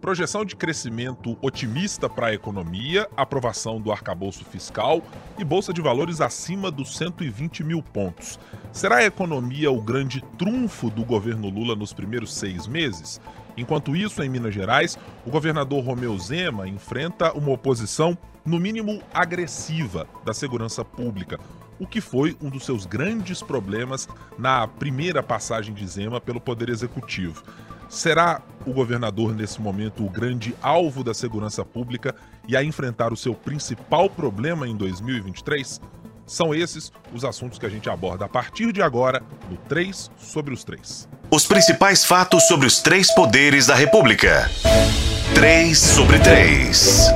Projeção de crescimento otimista para a economia, aprovação do arcabouço fiscal e bolsa de valores acima dos 120 mil pontos. Será a economia o grande trunfo do governo Lula nos primeiros seis meses? Enquanto isso, em Minas Gerais, o governador Romeu Zema enfrenta uma oposição, no mínimo agressiva, da segurança pública, o que foi um dos seus grandes problemas na primeira passagem de Zema pelo Poder Executivo. Será o governador, nesse momento, o grande alvo da segurança pública e a enfrentar o seu principal problema em 2023? São esses os assuntos que a gente aborda a partir de agora no 3 sobre os 3. Os principais fatos sobre os três poderes da República. 3 sobre 3.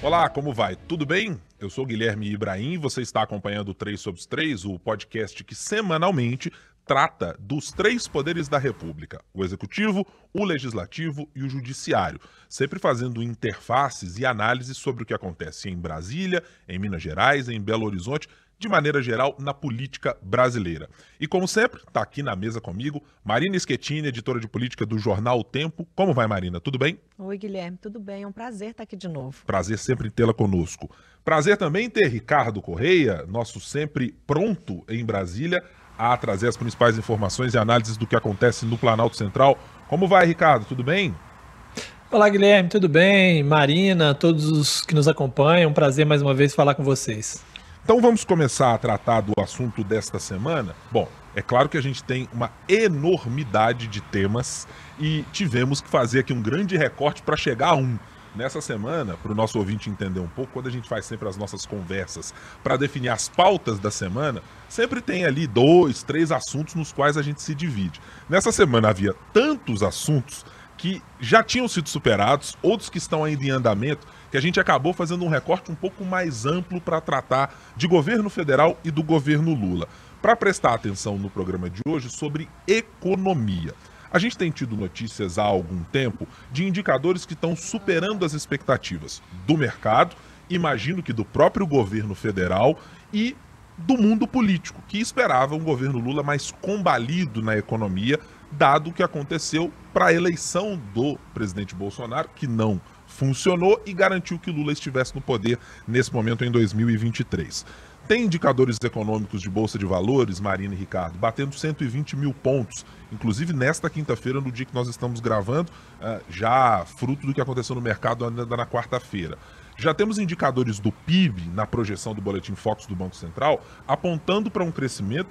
Olá, como vai? Tudo bem? Eu sou Guilherme Ibrahim você está acompanhando o 3 sobre os 3, o podcast que semanalmente trata dos três poderes da República: o executivo, o legislativo e o judiciário, sempre fazendo interfaces e análises sobre o que acontece em Brasília, em Minas Gerais, em Belo Horizonte de maneira geral, na política brasileira. E como sempre, está aqui na mesa comigo Marina Schettini, editora de política do jornal O Tempo. Como vai, Marina? Tudo bem? Oi, Guilherme, tudo bem? É um prazer estar aqui de novo. Prazer sempre tê-la conosco. Prazer também ter Ricardo Correia, nosso sempre pronto em Brasília, a trazer as principais informações e análises do que acontece no Planalto Central. Como vai, Ricardo? Tudo bem? Olá, Guilherme, tudo bem? Marina, todos os que nos acompanham, um prazer mais uma vez falar com vocês. Então vamos começar a tratar do assunto desta semana. Bom, é claro que a gente tem uma enormidade de temas e tivemos que fazer aqui um grande recorte para chegar a um. Nessa semana, para o nosso ouvinte entender um pouco, quando a gente faz sempre as nossas conversas para definir as pautas da semana, sempre tem ali dois, três assuntos nos quais a gente se divide. Nessa semana havia tantos assuntos que já tinham sido superados, outros que estão ainda em andamento, que a gente acabou fazendo um recorte um pouco mais amplo para tratar de governo federal e do governo Lula. Para prestar atenção no programa de hoje sobre economia. A gente tem tido notícias há algum tempo de indicadores que estão superando as expectativas do mercado, imagino que do próprio governo federal e do mundo político, que esperava um governo Lula mais combalido na economia, dado o que aconteceu para a eleição do presidente Bolsonaro, que não funcionou e garantiu que Lula estivesse no poder nesse momento em 2023. Tem indicadores econômicos de Bolsa de Valores, Marina e Ricardo, batendo 120 mil pontos, inclusive nesta quinta-feira, no dia que nós estamos gravando, eh, já fruto do que aconteceu no mercado ainda na quarta-feira. Já temos indicadores do PIB na projeção do Boletim Focus do Banco Central, apontando para um crescimento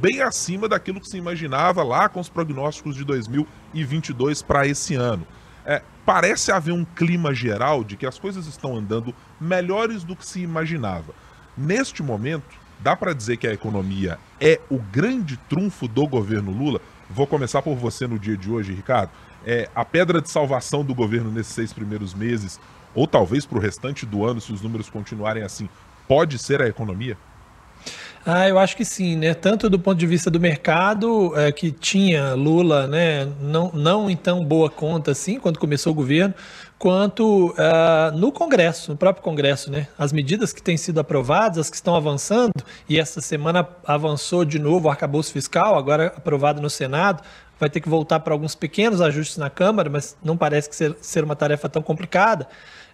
bem acima daquilo que se imaginava lá com os prognósticos de 2022 para esse ano. É, parece haver um clima geral de que as coisas estão andando melhores do que se imaginava. Neste momento, dá para dizer que a economia é o grande trunfo do governo Lula? Vou começar por você no dia de hoje, Ricardo. É, a pedra de salvação do governo nesses seis primeiros meses, ou talvez para o restante do ano, se os números continuarem assim, pode ser a economia? Ah, eu acho que sim, né? Tanto do ponto de vista do mercado, é, que tinha Lula, né, não, não em tão boa conta assim, quando começou o governo, quanto uh, no Congresso, no próprio Congresso, né? As medidas que têm sido aprovadas, as que estão avançando, e essa semana avançou de novo o arcabouço fiscal, agora aprovado no Senado, vai ter que voltar para alguns pequenos ajustes na Câmara, mas não parece que ser, ser uma tarefa tão complicada.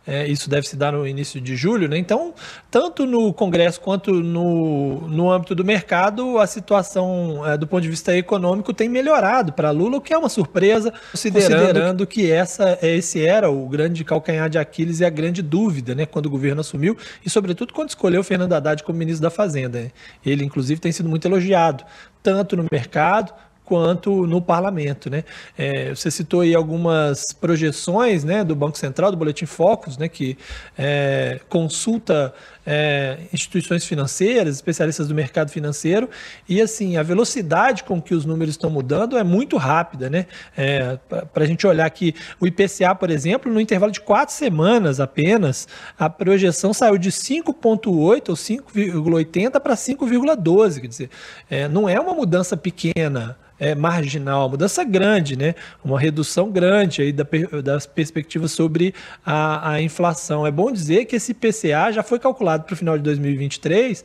É, isso deve se dar no início de julho, né? Então, tanto no Congresso quanto no, no âmbito do mercado, a situação é, do ponto de vista econômico tem melhorado para Lula, o que é uma surpresa, considerando, considerando que essa, esse era o grande calcanhar de Aquiles e a grande dúvida, né? Quando o governo assumiu e, sobretudo, quando escolheu Fernando Haddad como ministro da Fazenda. Ele, inclusive, tem sido muito elogiado, tanto no mercado quanto no parlamento. Né? É, você citou aí algumas projeções né, do Banco Central, do Boletim Focus, né, que é, consulta é, instituições financeiras, especialistas do mercado financeiro, e assim, a velocidade com que os números estão mudando é muito rápida. Né? É, Para a gente olhar aqui, o IPCA, por exemplo, no intervalo de quatro semanas apenas, a projeção saiu de 5,8 ou 5,80 para 5,12. Quer dizer, é, não é uma mudança pequena é, marginal, mudança grande, né? Uma redução grande aí da, das perspectivas sobre a, a inflação. É bom dizer que esse PCA já foi calculado para o final de 2023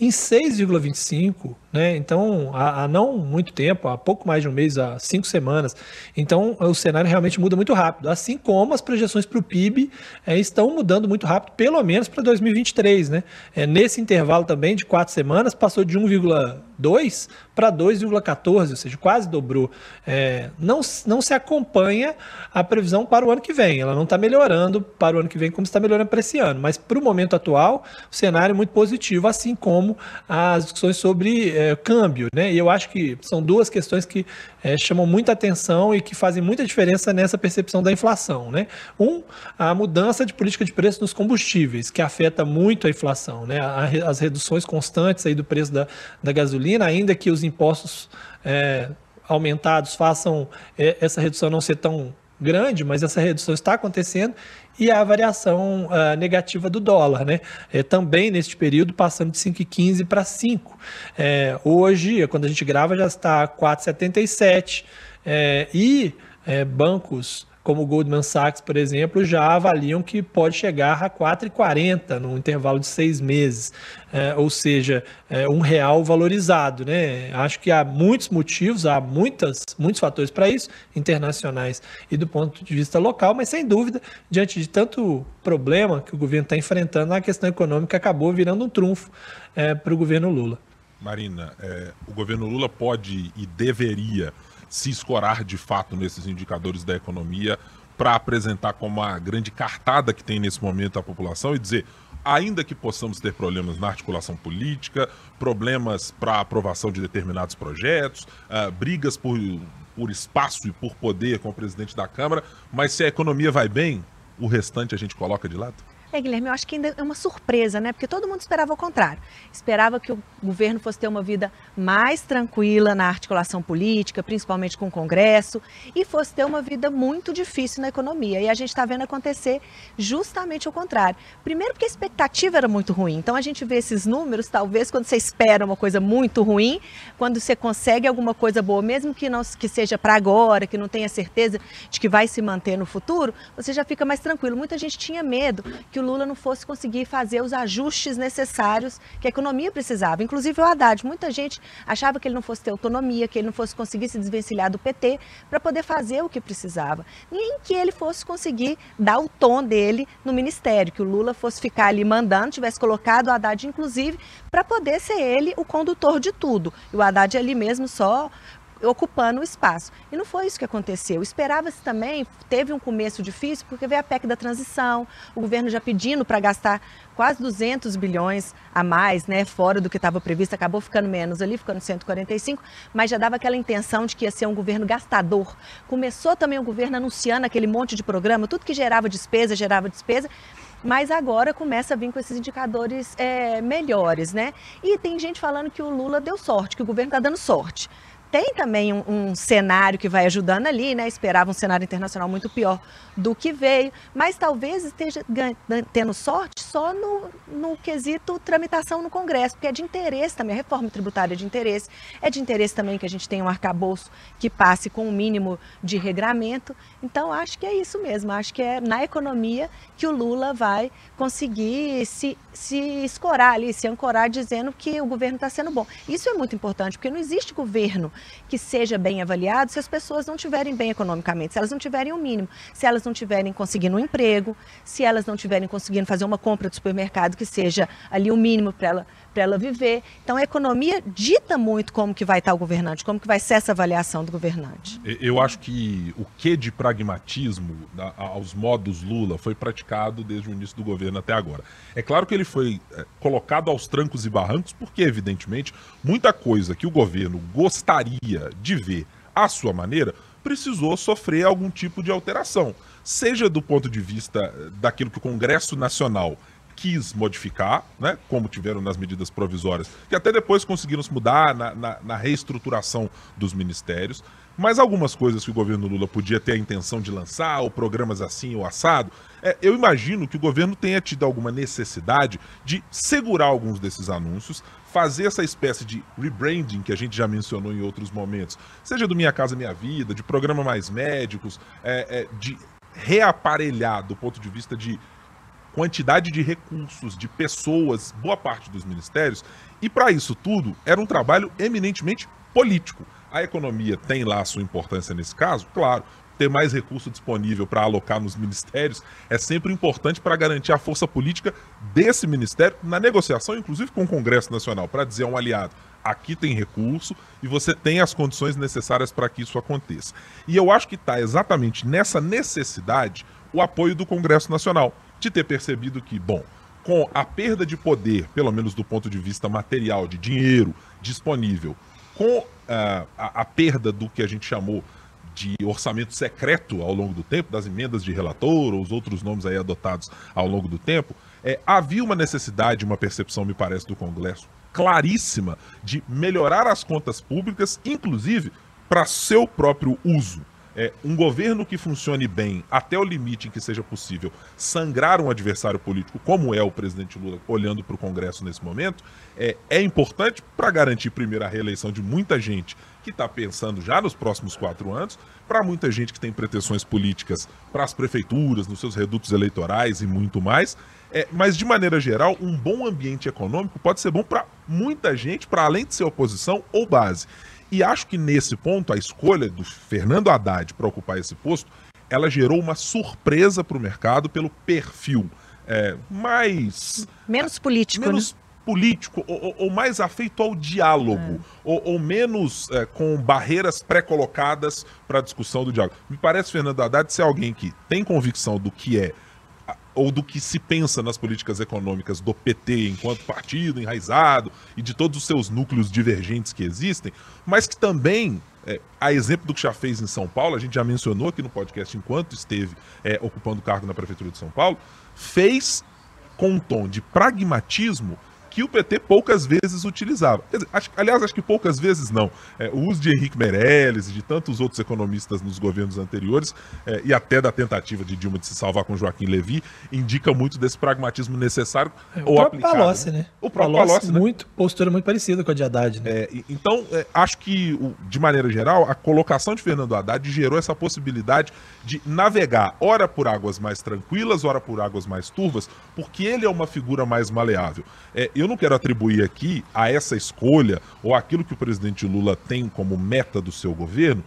em 6,25, né? Então, há, há, não muito tempo, há pouco mais de um mês, há cinco semanas. Então, o cenário realmente muda muito rápido. Assim como as projeções para o PIB é, estão mudando muito rápido, pelo menos para 2023, né? É, nesse intervalo também de quatro semanas, passou de 1,2 para 2,14, ou seja, quase dobrou. É, não, não se acompanha a previsão para o ano que vem. Ela não está melhorando para o ano que vem como está melhorando para esse ano. Mas para o momento atual, o cenário é muito positivo, assim como as discussões sobre é, câmbio. Né? E eu acho que são duas questões que é, chamam muita atenção e que fazem muita diferença nessa percepção da inflação. Né? Um, a mudança de política de preço nos combustíveis, que afeta muito a inflação. Né? As reduções constantes aí do preço da, da gasolina, ainda que os impostos é, aumentados façam é, essa redução não ser tão grande, mas essa redução está acontecendo e a variação uh, negativa do dólar, né? É, também neste período passando de 5,15 para 5. É, hoje, quando a gente grava, já está 4,77 é, e é, bancos como o Goldman Sachs, por exemplo, já avaliam que pode chegar a 4,40 no intervalo de seis meses, é, ou seja, é, um real valorizado. Né? Acho que há muitos motivos, há muitas, muitos fatores para isso, internacionais e do ponto de vista local, mas sem dúvida, diante de tanto problema que o governo está enfrentando, a questão econômica acabou virando um trunfo é, para o governo Lula. Marina, é, o governo Lula pode e deveria se escorar de fato nesses indicadores da economia para apresentar como a grande cartada que tem nesse momento a população e dizer, ainda que possamos ter problemas na articulação política, problemas para aprovação de determinados projetos, uh, brigas por, por espaço e por poder com o presidente da Câmara, mas se a economia vai bem, o restante a gente coloca de lado? É, Guilherme, eu acho que ainda é uma surpresa, né? Porque todo mundo esperava o contrário. Esperava que o governo fosse ter uma vida mais tranquila na articulação política, principalmente com o Congresso, e fosse ter uma vida muito difícil na economia. E a gente está vendo acontecer justamente o contrário. Primeiro, porque a expectativa era muito ruim. Então, a gente vê esses números, talvez, quando você espera uma coisa muito ruim, quando você consegue alguma coisa boa, mesmo que não que seja para agora, que não tenha certeza de que vai se manter no futuro, você já fica mais tranquilo. Muita gente tinha medo que o Lula não fosse conseguir fazer os ajustes necessários que a economia precisava. Inclusive o Haddad, muita gente achava que ele não fosse ter autonomia, que ele não fosse conseguir se desvencilhar do PT para poder fazer o que precisava. Nem que ele fosse conseguir dar o tom dele no ministério, que o Lula fosse ficar ali mandando, tivesse colocado o Haddad, inclusive, para poder ser ele o condutor de tudo. E o Haddad ali mesmo só ocupando o espaço. E não foi isso que aconteceu. Esperava-se também, teve um começo difícil, porque veio a PEC da transição, o governo já pedindo para gastar quase 200 bilhões a mais, né, fora do que estava previsto, acabou ficando menos ali, ficando 145, mas já dava aquela intenção de que ia ser um governo gastador. Começou também o governo anunciando aquele monte de programa, tudo que gerava despesa, gerava despesa, mas agora começa a vir com esses indicadores é, melhores, né? E tem gente falando que o Lula deu sorte, que o governo está dando sorte tem também um, um, cenário que vai ajudando ali, né? Esperava um cenário internacional muito pior do que veio, mas talvez esteja tendo sorte só no, no quesito tramitação no Congresso, porque é de interesse também, a reforma tributária é de interesse, é de interesse também que a gente tenha um arcabouço que passe com o um mínimo de regramento. Então, acho que é isso mesmo, acho que é na economia que o Lula vai conseguir se, se escorar ali, se ancorar dizendo que o governo está sendo bom. Isso é muito importante, porque não existe governo que seja bem avaliado se as pessoas não estiverem bem economicamente, se elas não tiverem o um mínimo, se elas não estiverem conseguindo um emprego, se elas não estiverem conseguindo fazer uma compra de supermercado que seja ali o mínimo para ela, ela viver. Então a economia dita muito como que vai estar o governante, como que vai ser essa avaliação do governante. Eu acho que o que de pragmatismo aos modos Lula foi praticado desde o início do governo até agora. É claro que ele foi é, colocado aos trancos e barrancos porque, evidentemente, muita coisa que o governo gostaria de ver à sua maneira precisou sofrer algum tipo de alteração, seja do ponto de vista eh, daquilo que o Congresso Nacional quis modificar, né, como tiveram nas medidas provisórias, que até depois conseguiram se mudar na, na, na, reestruturação dos ministérios, mas algumas coisas que o governo Lula podia ter a intenção de lançar, ou programas assim ou assado, é, eu imagino que o governo tenha tido alguma necessidade de segurar alguns desses anúncios, fazer essa espécie de rebranding que a gente já mencionou em outros momentos, seja do Minha Casa Minha Vida, de programa Mais Médicos, é, é, de reaparelhar do ponto de vista de quantidade de recursos, de pessoas, boa parte dos ministérios, e para isso tudo era um trabalho eminentemente político. A economia tem lá sua importância nesse caso, claro. Ter mais recurso disponível para alocar nos ministérios é sempre importante para garantir a força política desse ministério na negociação, inclusive com o Congresso Nacional, para dizer a um aliado: aqui tem recurso e você tem as condições necessárias para que isso aconteça. E eu acho que está exatamente nessa necessidade o apoio do Congresso Nacional, de ter percebido que, bom, com a perda de poder, pelo menos do ponto de vista material, de dinheiro disponível, com uh, a, a perda do que a gente chamou de orçamento secreto ao longo do tempo, das emendas de relator, ou os outros nomes aí adotados ao longo do tempo, é, havia uma necessidade, uma percepção, me parece, do Congresso claríssima de melhorar as contas públicas, inclusive para seu próprio uso é, um governo que funcione bem até o limite em que seja possível sangrar um adversário político, como é o presidente Lula olhando para o Congresso nesse momento, é, é importante para garantir, primeiro, a reeleição de muita gente que está pensando já nos próximos quatro anos, para muita gente que tem pretensões políticas para as prefeituras, nos seus redutos eleitorais e muito mais. É, mas, de maneira geral, um bom ambiente econômico pode ser bom para muita gente, para além de ser oposição ou base. E acho que nesse ponto, a escolha do Fernando Haddad para ocupar esse posto, ela gerou uma surpresa para o mercado pelo perfil é, mais. Menos político, menos né? político, ou, ou, mais afeito ao diálogo, é. ou, ou, menos é, com barreiras pré-colocadas para a discussão do diálogo. Me parece, Fernando Haddad, ser alguém que tem convicção do que é ou do que se pensa nas políticas econômicas do PT enquanto partido enraizado e de todos os seus núcleos divergentes que existem, mas que também, é, a exemplo do que já fez em São Paulo, a gente já mencionou aqui no podcast enquanto esteve é, ocupando cargo na Prefeitura de São Paulo, fez com um tom de pragmatismo que o PT poucas vezes utilizava. Dizer, acho, aliás, acho que poucas vezes não. É, o uso de Henrique Meirelles e de tantos outros economistas nos governos anteriores, é, e até da tentativa de Dilma de se salvar com Joaquim Levy, indica muito desse pragmatismo necessário é, o ou aplicado. Palocci, né? O próprio Palocci, Palocci né? muito, postura muito parecida com a de Haddad. Né? É, então, é, acho que, de maneira geral, a colocação de Fernando Haddad gerou essa possibilidade de navegar, ora por águas mais tranquilas, ora por águas mais turvas, porque ele é uma figura mais maleável. É, eu eu não quero atribuir aqui a essa escolha ou aquilo que o presidente Lula tem como meta do seu governo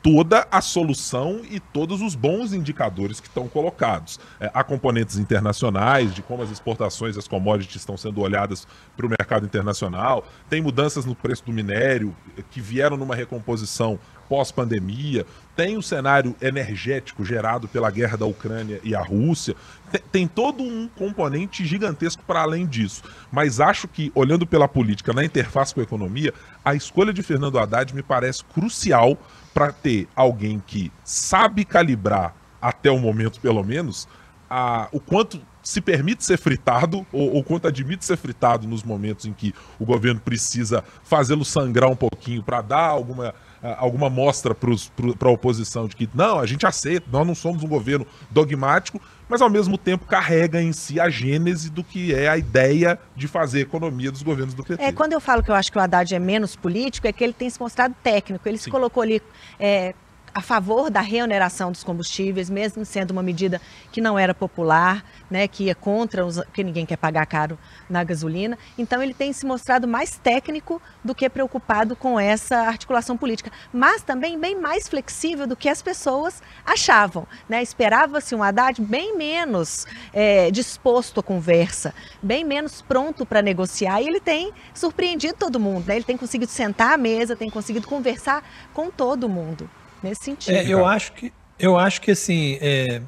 toda a solução e todos os bons indicadores que estão colocados. É, há componentes internacionais de como as exportações as commodities estão sendo olhadas para o mercado internacional, tem mudanças no preço do minério que vieram numa recomposição pós-pandemia, tem o cenário energético gerado pela guerra da Ucrânia e a Rússia, tem, tem todo um componente gigantesco para além disso. Mas acho que, olhando pela política na interface com a economia, a escolha de Fernando Haddad me parece crucial para ter alguém que sabe calibrar, até o momento pelo menos, a, o quanto se permite ser fritado, ou, ou quanto admite ser fritado nos momentos em que o governo precisa fazê-lo sangrar um pouquinho para dar alguma alguma mostra para a oposição de que não, a gente aceita, nós não somos um governo dogmático, mas ao mesmo tempo carrega em si a gênese do que é a ideia de fazer economia dos governos do PT. É, quando eu falo que eu acho que o Haddad é menos político, é que ele tem se mostrado técnico, ele Sim. se colocou ali é, a favor da reoneração dos combustíveis, mesmo sendo uma medida que não era popular, né, que ia contra os, que ninguém quer pagar caro na gasolina. Então ele tem se mostrado mais técnico do que preocupado com essa articulação política, mas também bem mais flexível do que as pessoas achavam. Né? Esperava-se um Haddad bem menos é, disposto à conversa, bem menos pronto para negociar, e ele tem surpreendido todo mundo. Né? Ele tem conseguido sentar à mesa, tem conseguido conversar com todo mundo nesse sentido. É, eu acho que eu acho que assim é,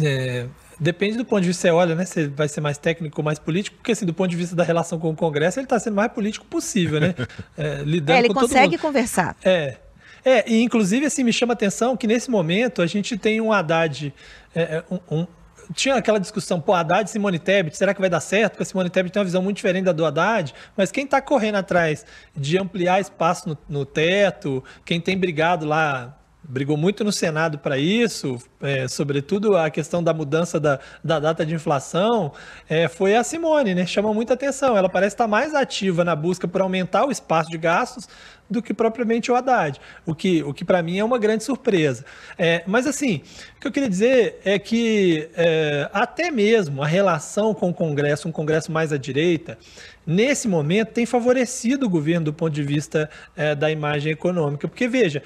é, depende do ponto de vista que você olha, né? Se vai ser mais técnico ou mais político, porque assim, do ponto de vista da relação com o Congresso, ele está sendo mais político possível, né? É, lidando é, ele com consegue conversar. É. É, e inclusive assim, me chama a atenção que nesse momento a gente tem um Haddad, é, é um, um tinha aquela discussão, pô, Haddad e Simone Tebet, será que vai dar certo? Porque a Simone Tebet tem uma visão muito diferente da do Haddad, mas quem está correndo atrás de ampliar espaço no, no, teto, quem tem brigado lá brigou muito no Senado para isso, é, sobretudo a questão da mudança da, da data de inflação, é, foi a Simone, né? Chama muita atenção. Ela parece estar mais ativa na busca por aumentar o espaço de gastos do que propriamente o Haddad, o que, o que para mim é uma grande surpresa. É, mas assim, o que eu queria dizer é que é, até mesmo a relação com o Congresso, um Congresso mais à direita, nesse momento tem favorecido o governo do ponto de vista é, da imagem econômica. Porque veja,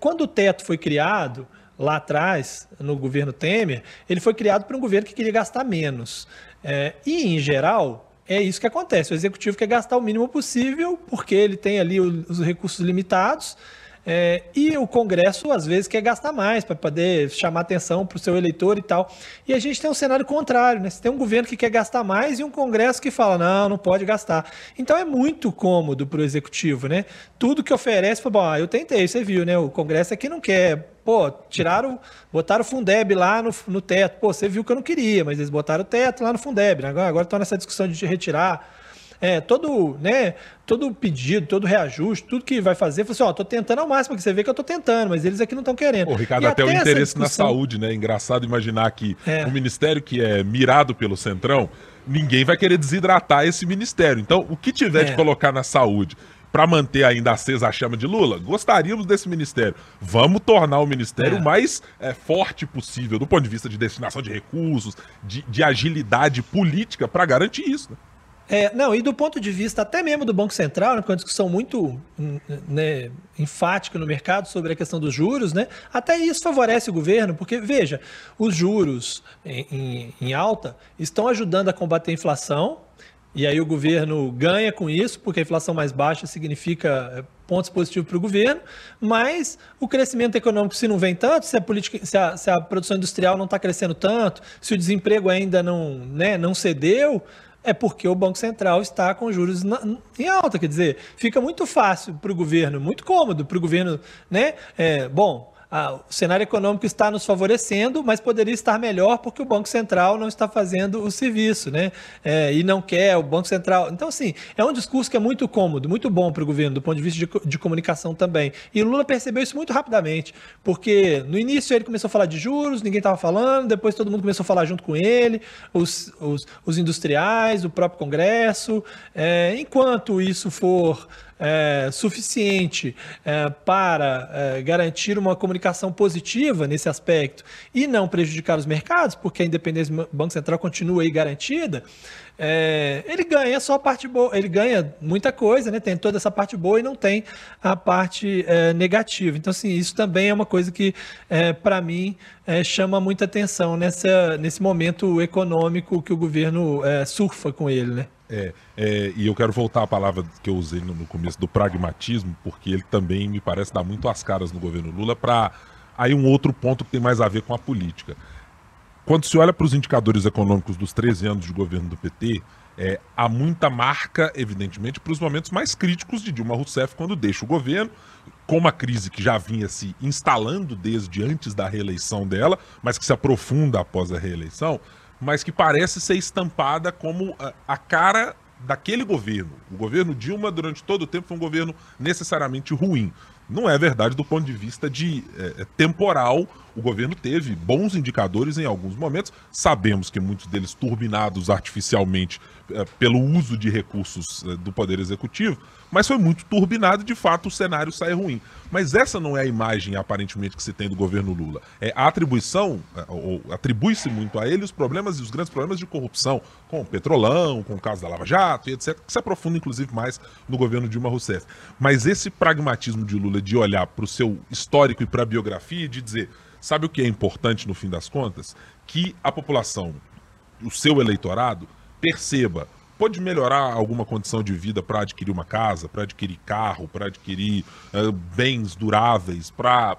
quando o teto foi criado, lá atrás, no governo Temer, ele foi criado por um governo que queria gastar menos. É, e, em geral, é isso que acontece. O executivo quer gastar o mínimo possível, porque ele tem ali os recursos limitados. É, e o Congresso, às vezes, quer gastar mais para poder chamar atenção para o seu eleitor e tal. E a gente tem um cenário contrário, né? Você tem um governo que quer gastar mais e um Congresso que fala, não, não pode gastar. Então é muito cômodo para o Executivo, né? Tudo que oferece, bom, eu tentei, você viu, né? O Congresso aqui não quer. Pô, tiraram, botaram o Fundeb lá no, no teto. Pô, você viu que eu não queria, mas eles botaram o teto lá no Fundeb. Né? Agora estão nessa discussão de retirar é, todo, né, todo pedido, todo reajuste, tudo que vai fazer, você, assim, ó, tô tentando ao máximo, que você vê que eu tô tentando, mas eles aqui não estão querendo. Ô, Ricardo, até, até o interesse na saúde, né? Engraçado imaginar que é. o ministério que é mirado pelo Centrão, ninguém vai querer desidratar esse ministério. Então, o que tiver é. de colocar na saúde para manter ainda acesa a chama de Lula, gostaríamos desse ministério. Vamos tornar o ministério o é. mais é, forte possível do ponto de vista de destinação de recursos, de, de agilidade política para garantir isso. Né? É, não, e do ponto de vista até mesmo do Banco Central, né, com uma discussão muito hum, né, enfática no mercado sobre a questão dos juros, né, até isso favorece o governo, porque, veja, os juros em, em, em alta estão ajudando a combater a inflação, e aí o governo ganha com isso, porque a inflação mais baixa significa é, pontos positivos para o governo, mas o crescimento econômico, se não vem tanto, se a, política, se a, se a produção industrial não está crescendo tanto, se o desemprego ainda não, né, não cedeu, é porque o Banco Central está com juros na, em alta. Quer dizer, fica muito fácil para o governo, muito cômodo para o governo, né? É, bom, o cenário econômico está nos favorecendo, mas poderia estar melhor porque o Banco Central não está fazendo o serviço, né? É, e não quer o Banco Central. Então, assim, é um discurso que é muito cômodo, muito bom para o governo, do ponto de vista de, de comunicação também. E o Lula percebeu isso muito rapidamente, porque no início ele começou a falar de juros, ninguém estava falando, depois todo mundo começou a falar junto com ele, os, os, os industriais, o próprio Congresso. É, enquanto isso for é, suficiente é, para é, garantir uma comunicação positiva nesse aspecto e não prejudicar os mercados, porque a independência do Banco Central continua aí garantida, é, ele ganha só a parte boa, ele ganha muita coisa, né? Tem toda essa parte boa e não tem a parte é, negativa. Então, assim, isso também é uma coisa que, é, para mim, chama muita atenção nessa, nesse momento econômico que o governo surfa com ele, né? É, é, e eu quero voltar à palavra que eu usei no, no, começo do pragmatismo, porque ele também me parece dar muito as caras no governo Lula para aí um outro ponto que tem mais a ver com a política. Quando se olha para os indicadores econômicos dos 13 anos de governo do PT, é, há muita marca, evidentemente, para os momentos mais críticos de Dilma Rousseff quando deixa o governo, com uma crise que já vinha se instalando desde antes da reeleição dela, mas que se aprofunda após a reeleição mas que parece ser estampada como a, cara daquele governo. O governo Dilma, durante todo o tempo, foi um governo necessariamente ruim. Não é verdade do ponto de vista de é, é, temporal. O governo teve bons indicadores em alguns momentos. Sabemos que muitos deles turbinados artificialmente é, pelo uso de recursos é, do Poder Executivo, mas foi muito turbinado e de fato o cenário sai ruim. Mas essa não é a imagem aparentemente que se tem do governo Lula. É a atribuição, é, ou atribui-se muito a ele os problemas e os grandes problemas de corrupção, com o Petrolão, com o caso da Lava Jato e etc, que se aprofunda inclusive mais no governo Dilma Rousseff. Mas esse pragmatismo de Lula de olhar para o seu histórico e para a biografia e de dizer, sabe o que é importante no fim das contas? Que a população, o seu eleitorado, perceba pode melhorar alguma condição de vida para adquirir uma casa, para adquirir carro, para adquirir uh, bens duráveis, para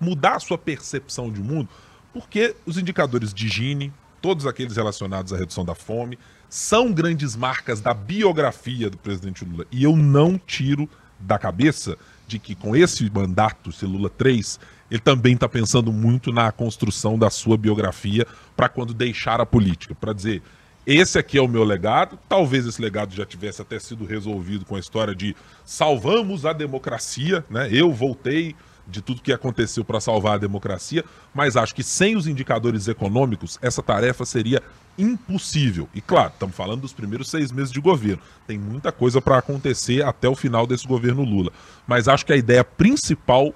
mudar a sua percepção de mundo, porque os indicadores de higiene, todos aqueles relacionados à redução da fome, são grandes marcas da biografia do presidente Lula. E eu não tiro da cabeça de que com esse mandato, esse Lula 3, ele também está pensando muito na construção da sua biografia para quando deixar a política, para dizer esse aqui é o meu legado. Talvez esse legado já tivesse até sido resolvido com a história de salvamos a democracia, né? Eu voltei de tudo que aconteceu para salvar a democracia, mas acho que sem os indicadores econômicos, essa tarefa seria impossível. E claro, estamos falando dos primeiros seis meses de governo. Tem muita coisa para acontecer até o final desse governo Lula. Mas acho que a ideia principal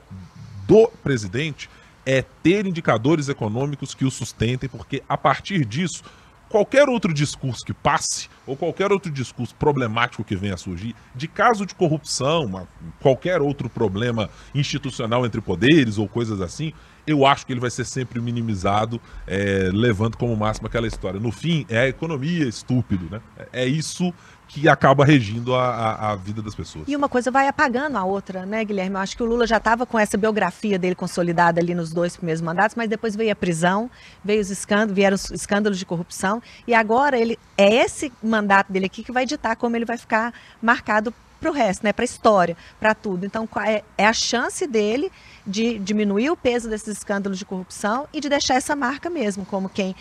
do presidente é ter indicadores econômicos que o sustentem, porque a partir disso qualquer outro discurso que passe, ou qualquer outro discurso problemático que venha a surgir, de caso de corrupção, qualquer outro problema institucional entre poderes ou coisas assim, eu acho que ele vai ser sempre minimizado, é, levando como máximo aquela história. No fim, é a economia estúpido, né? É isso que acaba regindo a, a, a, vida das pessoas. E uma coisa vai apagando a outra, né, Guilherme? Eu acho que o Lula já estava com essa biografia dele consolidada ali nos dois primeiros mandatos, mas depois veio a prisão, veio os escândalos, vieram os escândalos de corrupção, e agora ele é esse mandato dele aqui que vai ditar como ele vai ficar marcado para o resto, né, para a história, para tudo. Então, é, é a chance dele de diminuir o peso desses escândalos de corrupção e de deixar essa marca mesmo, como quem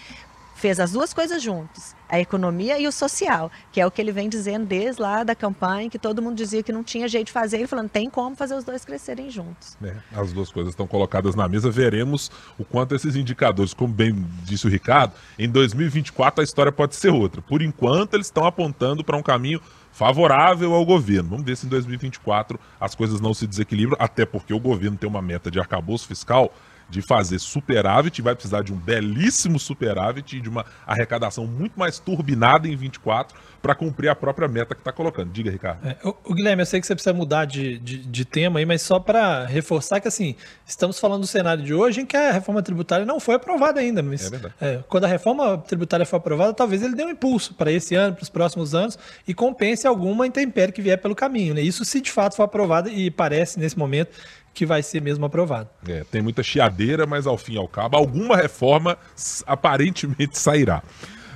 fez as duas coisas juntos, a economia e o social, que é o que ele vem dizendo desde lá da campanha, que todo mundo dizia que não tinha jeito de fazer, ele falando, tem como fazer os dois crescerem juntos. É, as duas coisas estão colocadas na mesa, veremos o quanto esses indicadores, como bem disse o Ricardo, em 2024 a história pode ser outra. Por enquanto eles estão apontando para um caminho favorável ao governo. Vamos ver se em 2024 as coisas não se desequilibram, até porque o governo tem uma meta de arcabouço fiscal de fazer superávit, vai precisar de um belíssimo superávit e de uma arrecadação muito mais turbinada em 24 para cumprir a própria meta que está colocando. Diga, Ricardo. É, o, o, Guilherme, eu sei que você precisa mudar de, de, de tema aí, mas só para reforçar que assim, estamos falando do cenário de hoje em que a reforma tributária não foi aprovada ainda. Mas, é verdade. É, quando a reforma tributária for aprovada, talvez ele dê um impulso para esse ano, para os próximos anos, e compense alguma intempérie que vier pelo caminho. Né? Isso se de fato for aprovado, e parece nesse momento que vai ser mesmo aprovado. É, tem muita chiadeira, mas ao fim e ao cabo, alguma reforma aparentemente sairá.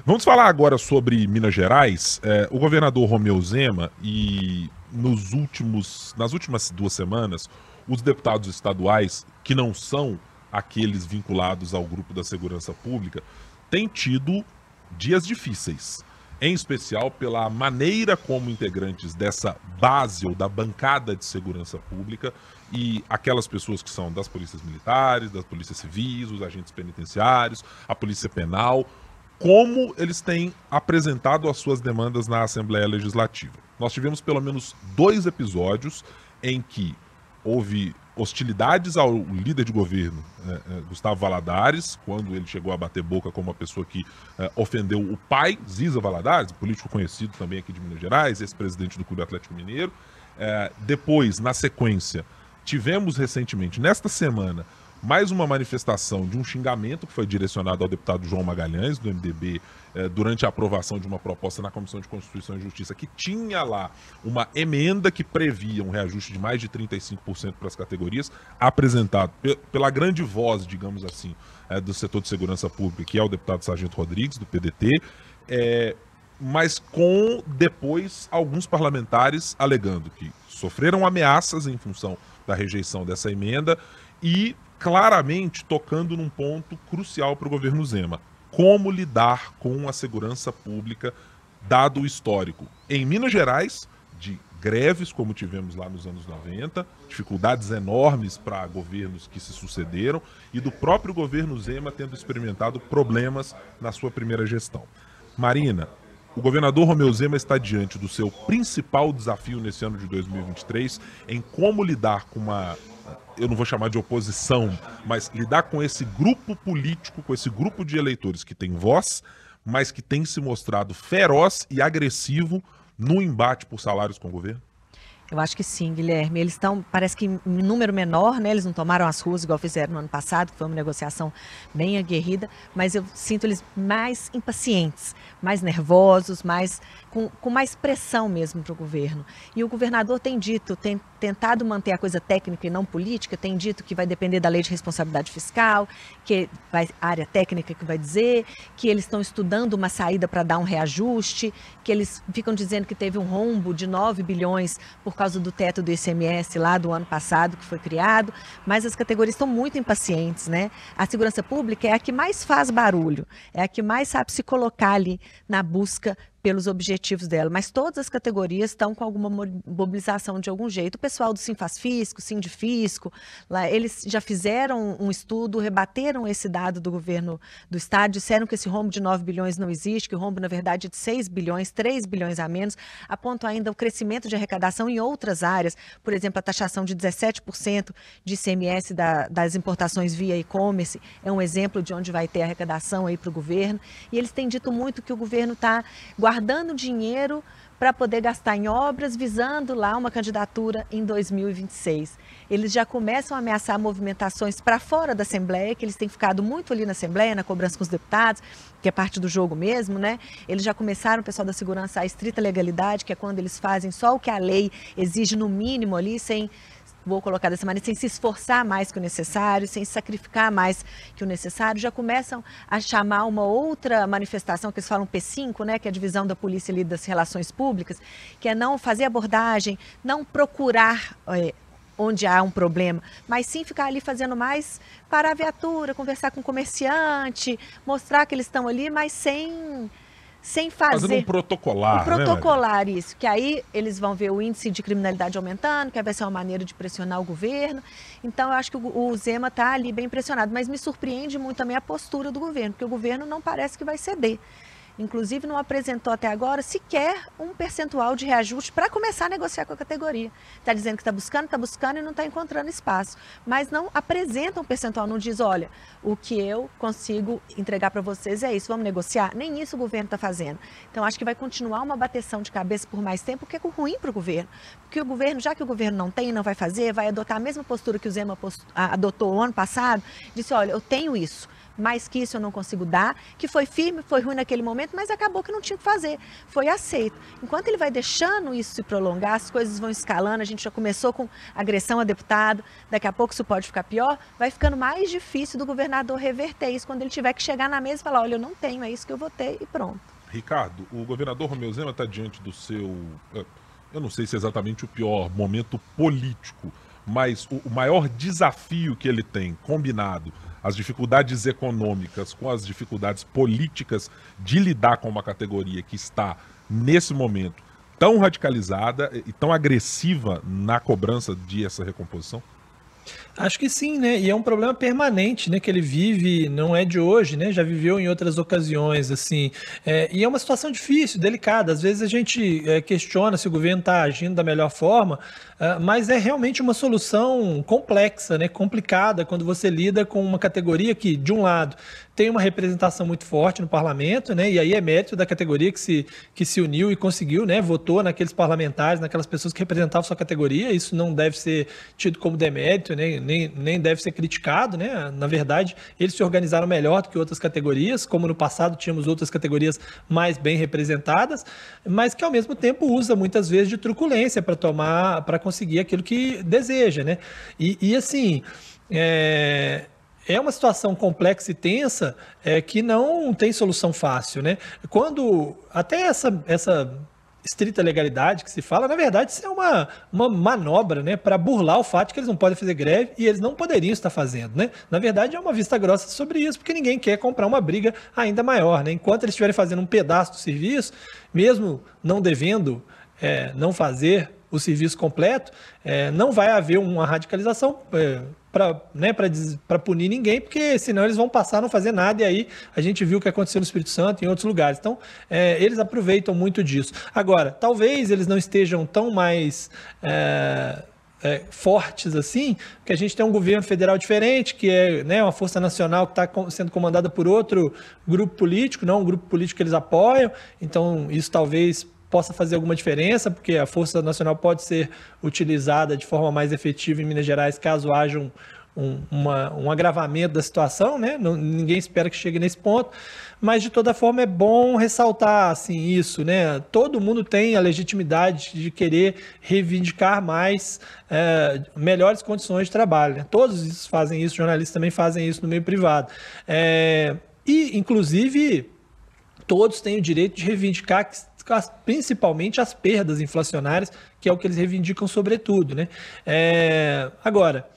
Vamos falar agora sobre Minas Gerais. É, o governador Romeu Zema e nos últimos, nas últimas duas semanas, os deputados estaduais, que não são aqueles vinculados ao grupo da segurança pública, têm tido dias difíceis em especial pela maneira como integrantes dessa base ou da bancada de segurança pública e aquelas pessoas que são das polícias militares, das polícias civis, os agentes penitenciários, a polícia penal, como eles têm apresentado as suas demandas na Assembleia Legislativa. Nós tivemos pelo menos dois episódios em que houve hostilidades ao líder de governo, é, é, Gustavo Valadares, quando ele chegou a bater boca como uma pessoa que é, ofendeu o pai, Ziza Valadares, político conhecido também aqui de Minas Gerais, ex-presidente do Clube Atlético Mineiro. É, depois, na sequência, tivemos recentemente, nesta semana, mais uma manifestação de um xingamento que foi direcionado ao deputado João Magalhães, do MDB, eh, durante a aprovação de uma proposta na Comissão de Constituição e Justiça, que tinha lá uma emenda que previa um reajuste de mais de 35% para as categorias, apresentado pela grande voz, digamos assim, eh, do setor de segurança pública, que é o deputado Sargento Rodrigues, do PDT, é, mas com depois alguns parlamentares alegando que sofreram ameaças em função da rejeição dessa emenda e claramente tocando num ponto crucial para o governo Zema. Como lidar com a segurança pública, dado o histórico em Minas Gerais, de greves, como tivemos lá nos anos 90, dificuldades enormes para governos que se sucederam, e do próprio governo Zema tendo experimentado problemas na sua primeira gestão. Marina, o governador Romeu Zema está diante do seu principal desafio nesse ano de 2023 em como lidar com uma eu não vou chamar de oposição, mas lidar com esse grupo político, com esse grupo de eleitores que tem voz, mas que tem se mostrado feroz e agressivo no embate por salários com o governo? Eu acho que sim, Guilherme. Eles estão, parece que em número menor, né? Eles não tomaram as ruas igual fizeram no ano passado, que foi uma negociação bem aguerrida, mas eu sinto eles mais impacientes, mais nervosos, mais com, com mais pressão mesmo para o governo. E o governador tem dito, tem tentado manter a coisa técnica e não política, tem dito que vai depender da lei de responsabilidade fiscal, que vai a área técnica que vai dizer, que eles estão estudando uma saída para dar um reajuste, que eles ficam dizendo que teve um rombo de 9 bilhões por causa do teto do ICMS lá do ano passado que foi criado, mas as categorias estão muito impacientes, né? A segurança pública é a que mais faz barulho, é a que mais sabe se colocar ali na busca pelos objetivos dela, mas todas as categorias estão com alguma mobilização de algum jeito. O pessoal do Simfaz Fisco, lá, eles já fizeram um estudo, rebateram esse dado do governo do estado, disseram que esse rombo de 9 bilhões não existe, que o rombo, na verdade, é de 6 bilhões, 3 bilhões a menos, apontam ainda o crescimento de arrecadação em outras áreas, por exemplo, a taxação de 17% de ICMS da, das importações via e-commerce, é um exemplo de onde vai ter arrecadação aí para o governo, e eles têm dito muito que o governo está guardando dinheiro para poder gastar em obras, visando lá uma candidatura em 2026. Eles já começam a ameaçar movimentações para fora da Assembleia, que eles têm ficado muito ali na Assembleia, na cobrança com os deputados, que é parte do jogo mesmo, né? Eles já começaram, o pessoal da segurança, a estrita legalidade, que é quando eles fazem só o que a lei exige no mínimo ali, sem vou colocar dessa maneira, sem se esforçar mais que o necessário, sem sacrificar mais que o necessário, já começam a chamar uma outra manifestação que eles falam P5, né, que é a divisão da polícia ali das relações públicas, que é não fazer abordagem, não procurar é, onde há um problema, mas sim ficar ali fazendo mais para a viatura, conversar com o comerciante, mostrar que eles estão ali, mas sem sem fazer. Fazendo um protocolar. Um protocolar, né, isso. Que aí eles vão ver o índice de criminalidade aumentando, que vai ser uma maneira de pressionar o governo. Então, eu acho que o, o Zema está ali bem pressionado. Mas me surpreende muito também a postura do governo, porque o governo não parece que vai ceder inclusive não apresentou até agora sequer um percentual de reajuste para começar a negociar com a categoria. Está dizendo que está buscando, está buscando e não está encontrando espaço. Mas não apresenta um percentual, não diz, olha, o que eu consigo entregar para vocês é isso, vamos negociar? Nem isso o governo está fazendo. Então, acho que vai continuar uma bateção de cabeça por mais tempo, que é ruim para o governo. Porque o governo, já que o governo não tem, não vai fazer, vai adotar a mesma postura que o Zema adotou ano passado, disse, olha, eu tenho isso mais que isso eu não consigo dar, que foi firme, foi ruim naquele momento, mas acabou que não tinha o que fazer, foi aceito. Enquanto ele vai deixando isso se prolongar, as coisas vão escalando, a gente já começou com agressão a deputado, daqui a pouco isso pode ficar pior, vai ficando mais difícil do governador reverter isso, quando ele tiver que chegar na mesa e falar, olha, eu não tenho, é isso que eu vou ter e pronto. Ricardo, o governador Romeu Zema está diante do seu, eh, eu não sei se é exatamente o pior momento político, mas o maior desafio que ele tem combinado as dificuldades econômicas com as dificuldades políticas de lidar com uma categoria que está, nesse momento, tão radicalizada e tão agressiva na cobrança de essa recomposição? Acho que sim, né? E é um problema permanente, né? Que ele vive, não é de hoje, né? Já viveu em outras ocasiões, assim. É, e é uma situação difícil, delicada. Às vezes a gente é, questiona se o governo está agindo da melhor forma, uh, mas é realmente uma solução complexa, né? Complicada quando você lida com uma categoria que, de um lado, tem uma representação muito forte no parlamento, né? E aí é mérito da categoria que se, que se uniu e conseguiu, né? Votou naqueles parlamentares, naquelas pessoas que representavam sua categoria. Isso não deve ser tido como demérito, né? nem, nem deve ser criticado, né? Na verdade, eles se organizaram melhor do que outras categorias, como no passado tínhamos outras categorias mais bem representadas, mas que ao mesmo tempo usa muitas vezes de truculência para tomar, para conseguir aquilo que deseja, né? E, e assim. É, é uma situação complexa e tensa é, que não tem solução fácil, né? Quando até essa, essa estrita legalidade que se fala, na verdade, isso é uma, uma manobra né, para burlar o fato de que eles não podem fazer greve e eles não poderiam estar fazendo. Né? Na verdade, é uma vista grossa sobre isso, porque ninguém quer comprar uma briga ainda maior. Né? Enquanto eles estiverem fazendo um pedaço do serviço, mesmo não devendo é, não fazer o serviço completo, é, não vai haver uma radicalização é, para né, punir ninguém, porque senão eles vão passar a não fazer nada, e aí a gente viu o que aconteceu no Espírito Santo e em outros lugares. Então, é, eles aproveitam muito disso. Agora, talvez eles não estejam tão mais. É, é, fortes assim, porque a gente tem um governo federal diferente, que é né, uma força nacional que está sendo comandada por outro grupo político, não um grupo político que eles apoiam, então isso talvez possa fazer alguma diferença, porque a Força Nacional pode ser utilizada de forma mais efetiva em Minas Gerais caso haja um, um, uma, um agravamento da situação, né? Não, ninguém espera que chegue nesse ponto, mas de toda forma é bom ressaltar assim isso, né? Todo mundo tem a legitimidade de querer reivindicar mais é, melhores condições de trabalho. Né? Todos fazem isso, jornalistas também fazem isso no meio privado. É, e, inclusive, todos têm o direito de reivindicar que principalmente as perdas inflacionárias, que é o que eles reivindicam sobretudo. Né? É, agora,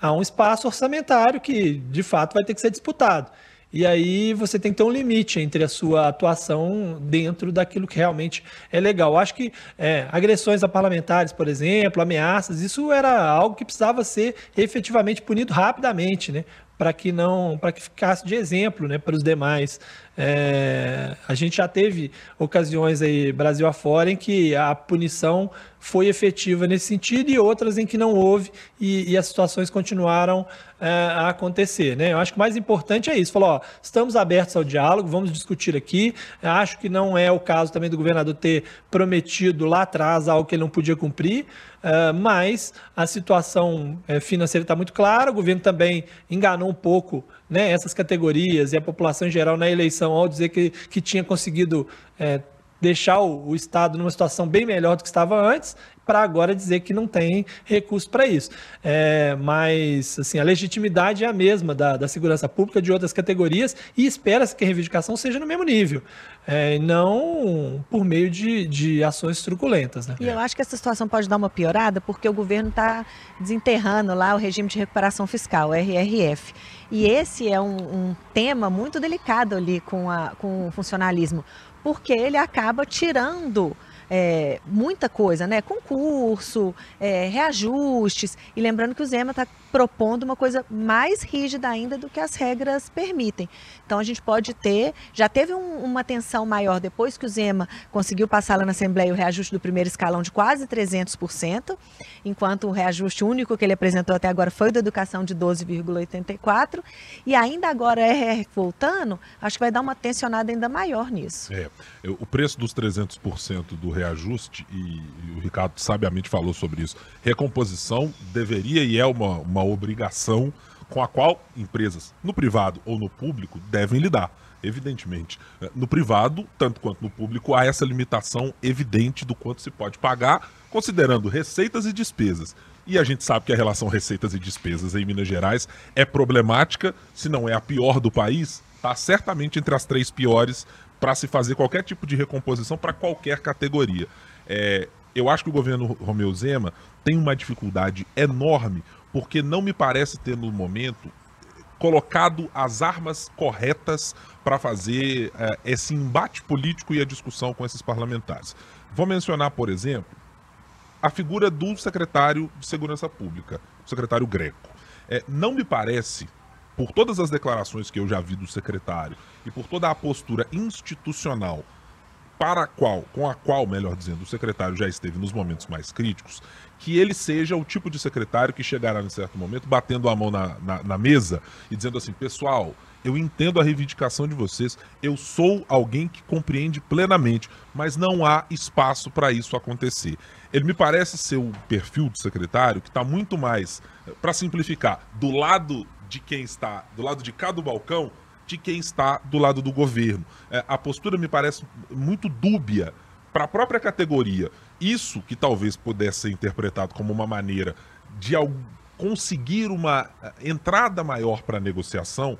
há um espaço orçamentário que, de fato, vai ter que ser disputado. e aí você tem que ter um limite entre a sua atuação dentro daquilo que realmente é legal. Acho que é, agressões a parlamentares, por exemplo, ameaças, isso era algo que precisava ser efetivamente punido rapidamente, né? para que não para que ficasse de exemplo né, para os demais. É, a gente já teve ocasiões aí Brasil afora em que a punição foi efetiva nesse sentido e outras em que não houve e, e as situações continuaram é, a acontecer. Né? Eu acho que o mais importante é isso. Falou, ó, estamos abertos ao diálogo, vamos discutir aqui. Acho que não é o caso também do governador ter prometido lá atrás algo que ele não podia cumprir. Uh, mas a situação uh, financeira está muito clara, o governo também enganou um pouco né, essas categorias e a população em geral na eleição ao dizer que, que tinha conseguido uh, deixar o, o, Estado numa situação bem melhor do que estava antes, para agora dizer que não tem recurso para isso. É, mas assim, a legitimidade é a mesma da, da segurança pública de outras categorias e espera-se que a reivindicação seja no mesmo nível, é, não por meio de, de ações truculentas. Né? E eu acho que essa situação pode dar uma piorada porque o governo está desenterrando lá o regime de recuperação fiscal, o RRF. E esse é um, um tema muito delicado ali com, a, com o funcionalismo porque ele acaba tirando é, muita coisa, né? Concurso, é, reajustes. E lembrando que o Zema está propondo uma coisa mais rígida ainda do que as regras permitem. Então a gente pode ter, já teve um, uma tensão maior depois que o Zema conseguiu passar lá na Assembleia o reajuste do primeiro escalão de quase 300%, enquanto o reajuste único que ele apresentou até agora foi da educação de 12,84%, e ainda agora é voltando, acho que vai dar uma tensionada ainda maior nisso. É, o preço dos 300% do reajuste, e, e, o Ricardo sabiamente falou sobre isso, recomposição deveria e é uma, uma obrigação com a qual empresas, no privado ou no público, devem lidar. Evidentemente. É, no privado, tanto quanto no público, há essa limitação evidente do quanto se pode pagar, considerando receitas e despesas. E a gente sabe que a relação receitas e despesas em Minas Gerais é problemática, se não é a pior do país, está certamente entre as três piores para se fazer qualquer tipo de recomposição para qualquer categoria. É, eu acho que o governo Romeu Zema tem uma dificuldade enorme, porque não me parece ter no momento colocado as armas corretas para fazer é, esse embate político e a discussão com esses parlamentares. Vou mencionar, por exemplo, a figura do secretário de Segurança Pública, o secretário Greco. É, não me parece por todas as declarações que eu já vi do secretário e por toda a postura institucional para a qual, com a qual, melhor dizendo, o secretário já esteve nos momentos mais críticos, que ele seja o tipo de secretário que chegará em certo momento batendo a mão na, na, na mesa e dizendo assim, pessoal, eu entendo a reivindicação de vocês, eu sou alguém que compreende plenamente, mas não há espaço para isso acontecer. Ele me parece ser o perfil do secretário que está muito mais, para simplificar, do lado de quem está do lado de cá do balcão de quem está do lado do governo. É, a postura me parece muito dúbia para a própria categoria. Isso que talvez pudesse ser interpretado como uma maneira de conseguir uma é, entrada maior para a negociação,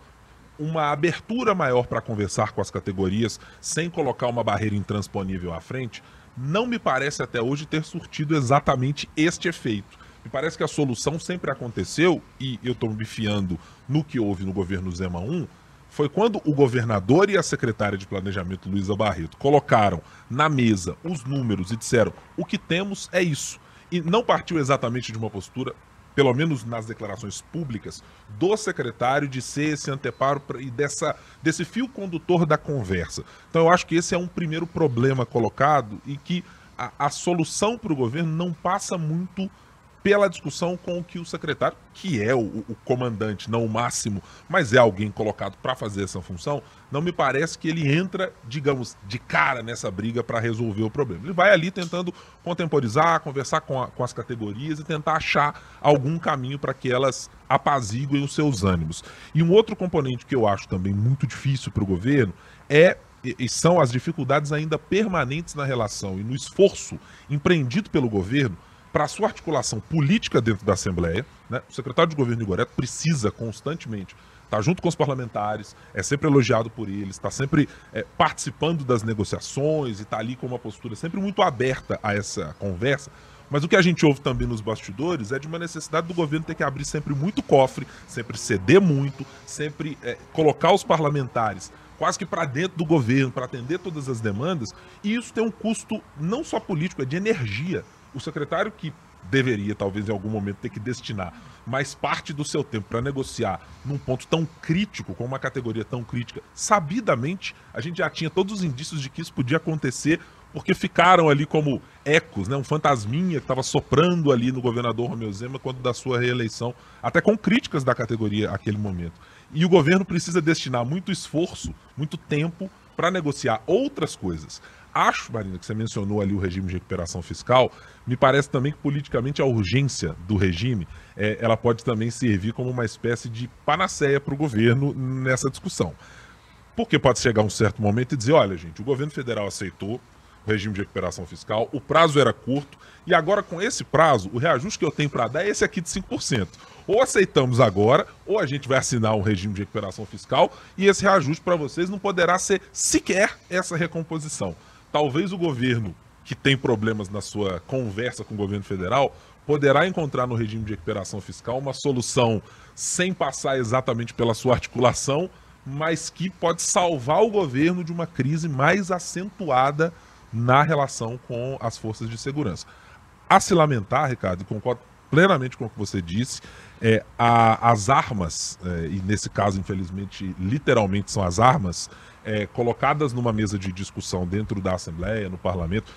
uma abertura maior para conversar com as categorias, sem colocar uma barreira intransponível à frente, não me parece até hoje ter surtido exatamente este efeito. Me parece que a solução sempre aconteceu, e eu estou me fiando no que houve no governo Zema 1, foi quando o governador e a secretária de Planejamento, Luísa Barreto, colocaram na mesa os números e disseram: o que temos é isso. E não partiu exatamente de uma postura, pelo menos nas declarações públicas, do secretário de ser esse anteparo e dessa, desse fio condutor da conversa. Então eu acho que esse é um primeiro problema colocado e que a, a solução para o governo não passa muito pela discussão com o que o secretário, que é o, o comandante, não o máximo, mas é alguém colocado para fazer essa função, não me parece que ele entra, digamos, de cara nessa briga para resolver o problema. Ele vai ali tentando contemporizar, conversar com, a, com as categorias e tentar achar algum caminho para que elas apaziguem os seus ânimos. E um outro componente que eu acho também muito difícil para o governo é e são as dificuldades ainda permanentes na relação e no esforço empreendido pelo governo para a sua articulação política dentro da Assembleia, né, o secretário de governo Igor precisa constantemente estar tá junto com os parlamentares, é sempre elogiado por eles, está sempre é, participando das negociações e está ali com uma postura sempre muito aberta a essa conversa, Mas o que a gente ouve também nos bastidores é de uma necessidade do governo ter que abrir sempre muito cofre, sempre ceder muito, sempre é, colocar os parlamentares quase que para dentro do governo, para atender todas as demandas, e isso tem um custo não só político, é de energia. O secretário que deveria, talvez em algum momento, ter que destinar mais parte do seu tempo para negociar num ponto tão crítico, com uma categoria tão crítica, sabidamente, a gente já tinha todos os indícios de que isso podia acontecer, porque ficaram ali como ecos, né? um fantasminha que estava soprando ali no governador Romeu Zema quando da sua reeleição, até com críticas da categoria naquele momento. E o governo precisa destinar muito esforço, muito tempo para negociar outras coisas. Acho, Marina, que você mencionou ali o regime de recuperação fiscal, me parece também que politicamente a urgência do regime é, ela pode também servir como uma espécie de panaceia para o governo nessa discussão. Porque pode chegar um certo momento e dizer, olha, gente, o governo federal aceitou o regime de recuperação fiscal, o prazo era curto, e agora com esse prazo, o reajuste que eu tenho para dar é esse aqui de 5%. Ou aceitamos agora, ou a gente vai assinar um regime de recuperação fiscal, e esse reajuste para vocês não poderá ser sequer essa recomposição. Talvez o governo que tem problemas na sua conversa com o governo federal poderá encontrar no regime de recuperação fiscal uma solução sem passar exatamente pela sua articulação, mas que pode salvar o governo de uma crise mais acentuada na relação com as forças de segurança. A se lamentar, Ricardo, concordo plenamente com o que você disse, é, a, as armas, é, e nesse caso, infelizmente, literalmente são as armas, é, colocadas numa mesa de discussão dentro da Assembleia, no parlamento,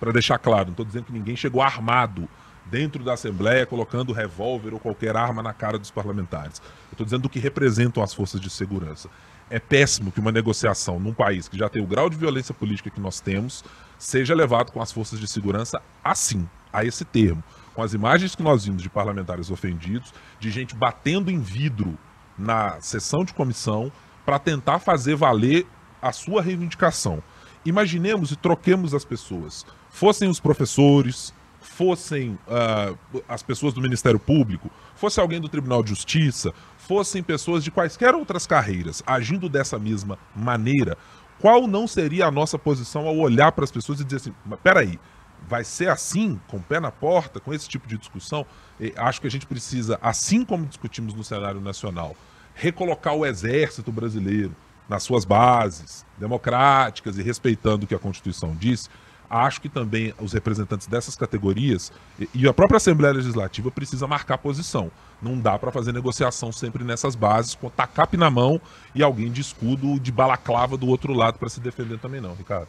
para deixar claro, não estou dizendo que ninguém chegou armado dentro da Assembleia, colocando revólver ou qualquer arma na cara dos parlamentares. Estou dizendo do que representam as forças de segurança. É péssimo que uma negociação num país que já tem o grau de violência política que nós temos seja levado com as forças de segurança assim, a esse termo. Com as imagens que nós vimos de parlamentares ofendidos, de gente batendo em vidro na sessão de comissão para tentar fazer valer a sua reivindicação. Imaginemos e troquemos as pessoas. Fossem os professores, fossem uh, as pessoas do Ministério Público, fosse alguém do Tribunal de Justiça, fossem pessoas de quaisquer outras carreiras agindo dessa mesma maneira, qual não seria a nossa posição ao olhar para as pessoas e dizer assim: mas peraí, vai ser assim, com o pé na porta, com esse tipo de discussão? E acho que a gente precisa, assim como discutimos no cenário nacional, recolocar o exército brasileiro nas suas bases democráticas e respeitando o que a Constituição diz acho que também os representantes dessas categorias e a própria Assembleia Legislativa precisa marcar posição. Não dá para fazer negociação sempre nessas bases, com tacape na mão e alguém de escudo de balaclava do outro lado para se defender também não, Ricardo.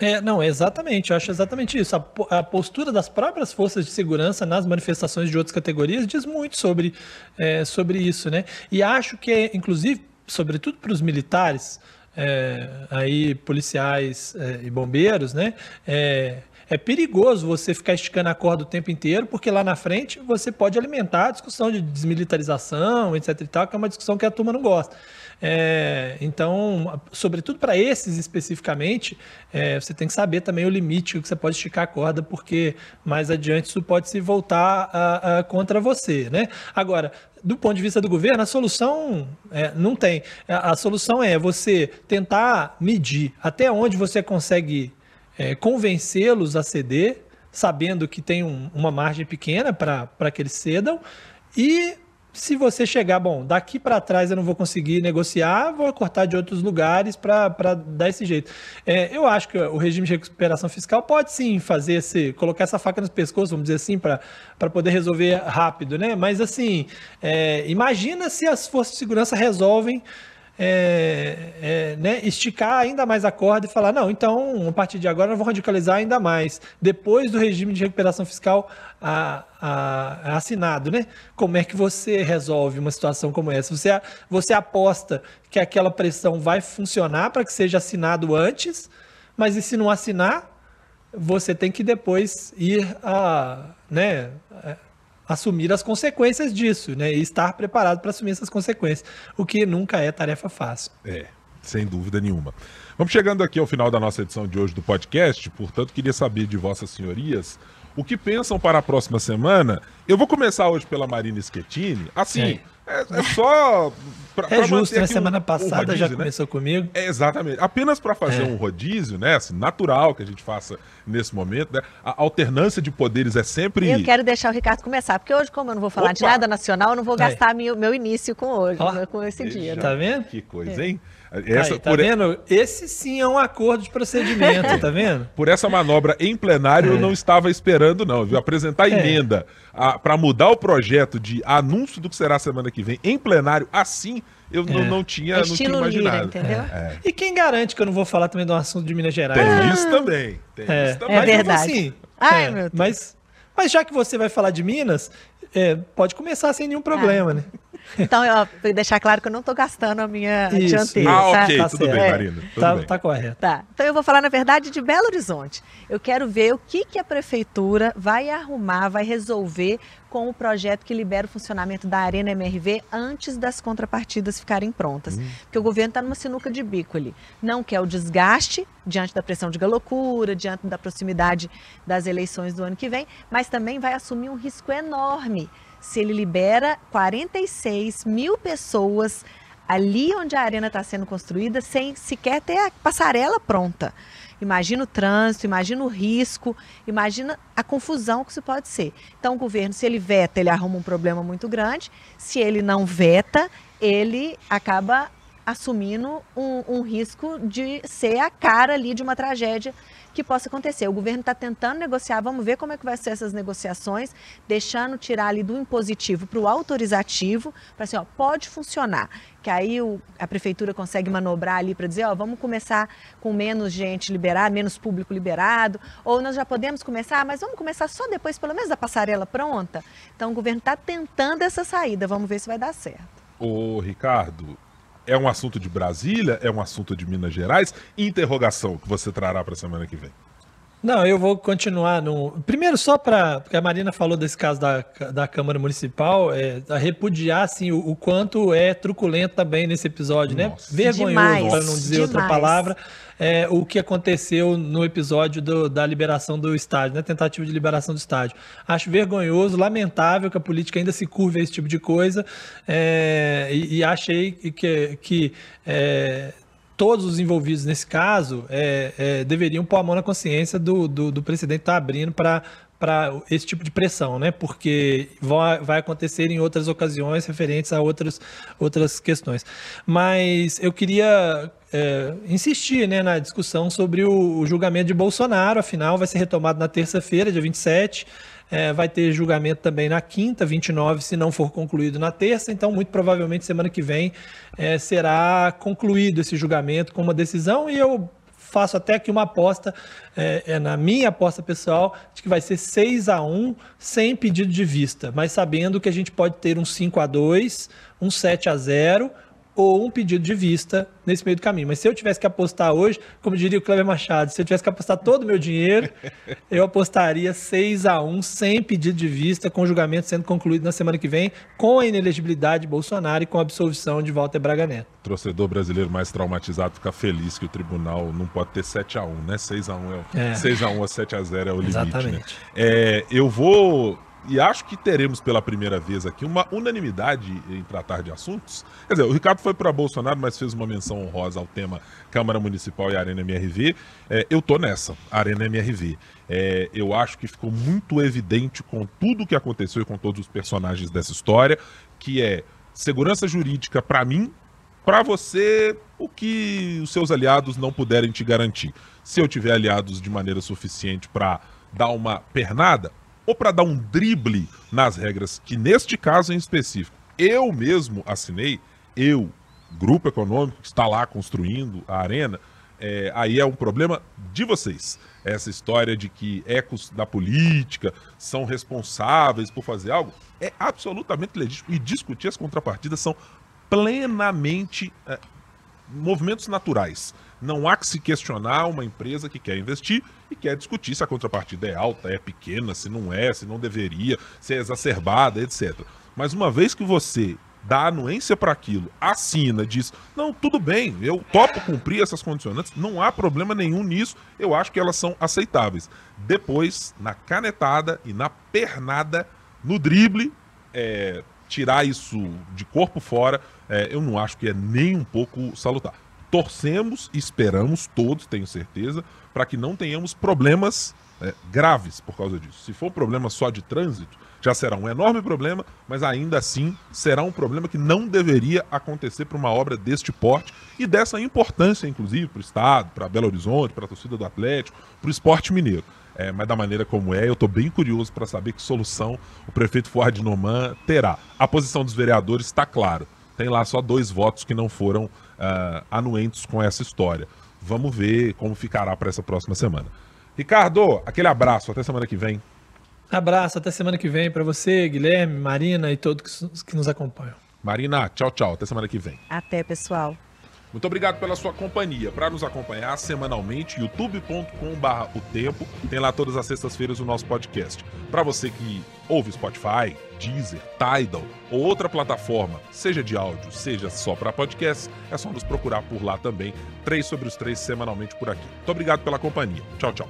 É, não, exatamente, eu acho exatamente isso. A, a, postura das próprias forças de segurança nas manifestações de outras categorias diz muito sobre, é, sobre isso, né? E acho que, inclusive, sobretudo para os militares, é, aí policiais é, e bombeiros, né? É, é perigoso você ficar esticando a corda o tempo inteiro, porque lá na frente você pode alimentar a discussão de desmilitarização, etc e tal, que é uma discussão que a turma não gosta. É, então, sobretudo para esses especificamente, é, você tem que saber também o limite que você pode esticar a corda, porque mais adiante isso pode se voltar a, a, contra você. Né? Agora, do ponto de vista do governo, a solução é, não tem. A, a, solução é você tentar medir até onde você consegue é, convencê-los a ceder, sabendo que tem um, uma margem pequena para que eles cedam, e se você chegar, bom, daqui para trás eu não vou conseguir negociar, vou cortar de outros lugares para dar esse jeito. É, eu acho que o regime de recuperação fiscal pode sim fazer esse, colocar essa faca nos pescoços, vamos dizer assim, para poder resolver rápido, né? Mas assim, é, imagina se as forças de segurança resolvem é, é, né, esticar ainda mais a corda e falar: não, então, a partir de agora, eu vou radicalizar ainda mais. Depois do regime de recuperação fiscal a, a, assinado, né? Como é que você resolve uma situação como essa? Você, você aposta que aquela pressão vai funcionar para que seja assinado antes, mas e se não assinar? Você tem que depois ir a, né, assumir as consequências disso, né? E estar preparado para assumir essas consequências, o que nunca é tarefa fácil. É, sem dúvida nenhuma. Vamos chegando aqui ao final da nossa edição de hoje do podcast, portanto, queria saber de vossas senhorias o que pensam para a próxima semana. Eu vou começar hoje pela Marina Schettini. Assim, É, é só. Pra, é pra justo, na né? semana um, passada um rodízio, já né? começou comigo. É, exatamente. Apenas para fazer é. um rodízio, né? Assim, natural que a gente faça nesse momento, né? A alternância de poderes é sempre. Eu quero deixar o Ricardo começar, porque hoje, como eu não vou falar Opa. de nada nacional, eu não vou gastar meu, meu início com hoje, oh. com esse dia. Né? Tá vendo? Que coisa, hein? Essa, Aí, tá por... vendo? Esse sim é um acordo de procedimento, tá vendo? Por essa manobra em plenário, é. eu não estava esperando, não, viu? Apresentar é. emenda para mudar o projeto de anúncio do que será semana que vem em plenário assim. Eu é. não, não, tinha, é não tinha imaginado. Lira, entendeu? É. E quem garante que eu não vou falar também do assunto de Minas Gerais? Tem ah. isso também. Tem é. isso também. É verdade. Assim, Ai, meu Deus. Mas, mas já que você vai falar de Minas, pode começar sem nenhum problema, ah. né? Então, eu vou deixar claro que eu não estou gastando a minha Isso. dianteira. Ah, ok, tá tudo bem, Marina. Tudo tá, bem. tá correto. Tá. Então eu vou falar, na verdade, de Belo Horizonte. Eu quero ver o que, que a prefeitura vai arrumar, vai resolver com o projeto que libera o funcionamento da Arena MRV antes das contrapartidas ficarem prontas. Hum. Porque o governo está numa sinuca de bico ali. Não quer o desgaste diante da pressão de galocura, diante da proximidade das eleições do ano que vem, mas também vai assumir um risco enorme se ele libera 46 mil pessoas ali onde a arena está sendo construída sem sequer ter a passarela pronta. Imagina o trânsito, imagina o risco, imagina a confusão que isso pode ser. Então, o governo, se ele veta, ele arruma um problema muito grande. Se ele não veta, ele acaba assumindo um, um risco de ser a cara ali de uma tragédia que possa acontecer. O governo está tentando negociar, vamos ver como é que vai ser essas negociações, deixando tirar ali do impositivo para o autorizativo, para assim, ó, pode funcionar. Que aí o, a prefeitura consegue manobrar ali para dizer, ó, vamos começar com menos gente liberada, menos público liberado, ou nós já podemos começar, mas vamos começar só depois, pelo menos, da passarela pronta. Então o governo está tentando essa saída, vamos ver se vai dar certo. Ô, Ricardo, é um assunto de Brasília? É um assunto de Minas Gerais? Interrogação que você trará para a semana que vem. Não, eu vou continuar no. Primeiro, só para. Porque a Marina falou desse caso da, da Câmara Municipal, é, a repudiar assim, o, o, quanto é truculento também nesse episódio, né? Nossa. né? Vergonhoso, para não dizer demais. outra palavra é, o que aconteceu no episódio do, da liberação do estádio, né? Tentativa de liberação do estádio. Acho vergonhoso, lamentável que a política ainda se curve a esse tipo de coisa. É, e, e, achei que, que é, todos os envolvidos nesse caso é, é, deveriam pôr a mão na consciência do, do, do presidente estar tá abrindo para para esse tipo de pressão, né? Porque vai, vai acontecer em outras ocasiões referentes a outras, outras questões. Mas eu queria é, insistir né, na discussão sobre o, o, julgamento de Bolsonaro, afinal, vai ser retomado na terça-feira, dia 27. É, vai ter julgamento também na quinta, 29, se não for concluído na terça. Então, muito provavelmente, semana que vem é, será concluído esse julgamento com uma decisão. E eu faço até aqui uma aposta, é, é, na minha aposta pessoal, de que vai ser 6 a 1 sem pedido de vista, mas sabendo que a gente pode ter um 5 a 2 um 7 a 0 ou um pedido de vista nesse meio do caminho. Mas se eu tivesse que apostar hoje, como diria o Cleber Machado, se eu tivesse que apostar todo o meu dinheiro, eu apostaria 6 a 1 sem pedido de vista, com o julgamento sendo concluído na semana que vem, com a inelegibilidade de Bolsonaro e com a absolvição de Walter Braga Neto. O torcedor brasileiro mais traumatizado fica feliz que o tribunal não pode ter 7 a 1 né? 6 a 1 é, é. 6 a 1 a 7 a 0 é o limite, né? Exatamente. Né? É, eu vou e acho que teremos pela primeira vez aqui uma unanimidade em tratar de assuntos. Quer dizer, o Ricardo foi para Bolsonaro, mas fez uma menção honrosa ao tema Câmara Municipal e Arena MRV. É, eu tô nessa, Arena MRV. É, eu acho que ficou muito evidente com tudo o que aconteceu e com todos os personagens dessa história, que é segurança jurídica para mim, para você, o que os seus aliados não puderem te garantir. Se eu tiver aliados de maneira suficiente para dar uma pernada, ou para dar um drible nas regras, que neste caso em específico, eu mesmo assinei, eu, grupo econômico que está lá construindo a arena, é, aí é um problema de vocês. Essa história de que ecos da política são responsáveis por fazer algo é absolutamente legítimo. E discutir as contrapartidas são plenamente é, movimentos naturais. Não há que se questionar uma empresa que quer investir e quer discutir se a contrapartida é alta, é pequena, se não é, se não deveria, se é exacerbada, etc. Mas uma vez que você dá anuência para aquilo, assina, diz: não, tudo bem, eu topo cumprir essas condicionantes, não há problema nenhum nisso, eu acho que elas são aceitáveis. Depois, na canetada e na pernada, no drible, é, tirar isso de corpo fora, é, eu não acho que é nem um pouco salutar. Torcemos, esperamos todos, tenho certeza, para que não tenhamos problemas é, graves por causa disso. Se for um problema só de trânsito, já será um enorme problema, mas ainda assim será um problema que não deveria acontecer para uma obra deste porte e dessa importância, inclusive, para o Estado, para Belo Horizonte, para a torcida do Atlético, para o esporte mineiro. É, mas da maneira como é, eu estou bem curioso para saber que solução o prefeito Fuad Noman terá. A posição dos vereadores está claro. Tem lá só dois votos que não foram uh, anuentes com essa história. Vamos ver como ficará para essa próxima semana. Ricardo, aquele abraço, até semana que vem. Abraço, até semana que vem para você, Guilherme, Marina e todos que nos acompanham. Marina, tchau, tchau, até semana que vem. Até, pessoal. Muito obrigado pela sua companhia. Para nos acompanhar semanalmente, youtube.com.br o tempo. Tem lá todas as sextas-feiras o nosso podcast. Para você que ouve Spotify, Deezer, Tidal ou outra plataforma, seja de áudio, seja só para podcast, é só nos procurar por lá também. Três sobre os três semanalmente por aqui. Muito obrigado pela companhia. Tchau, tchau.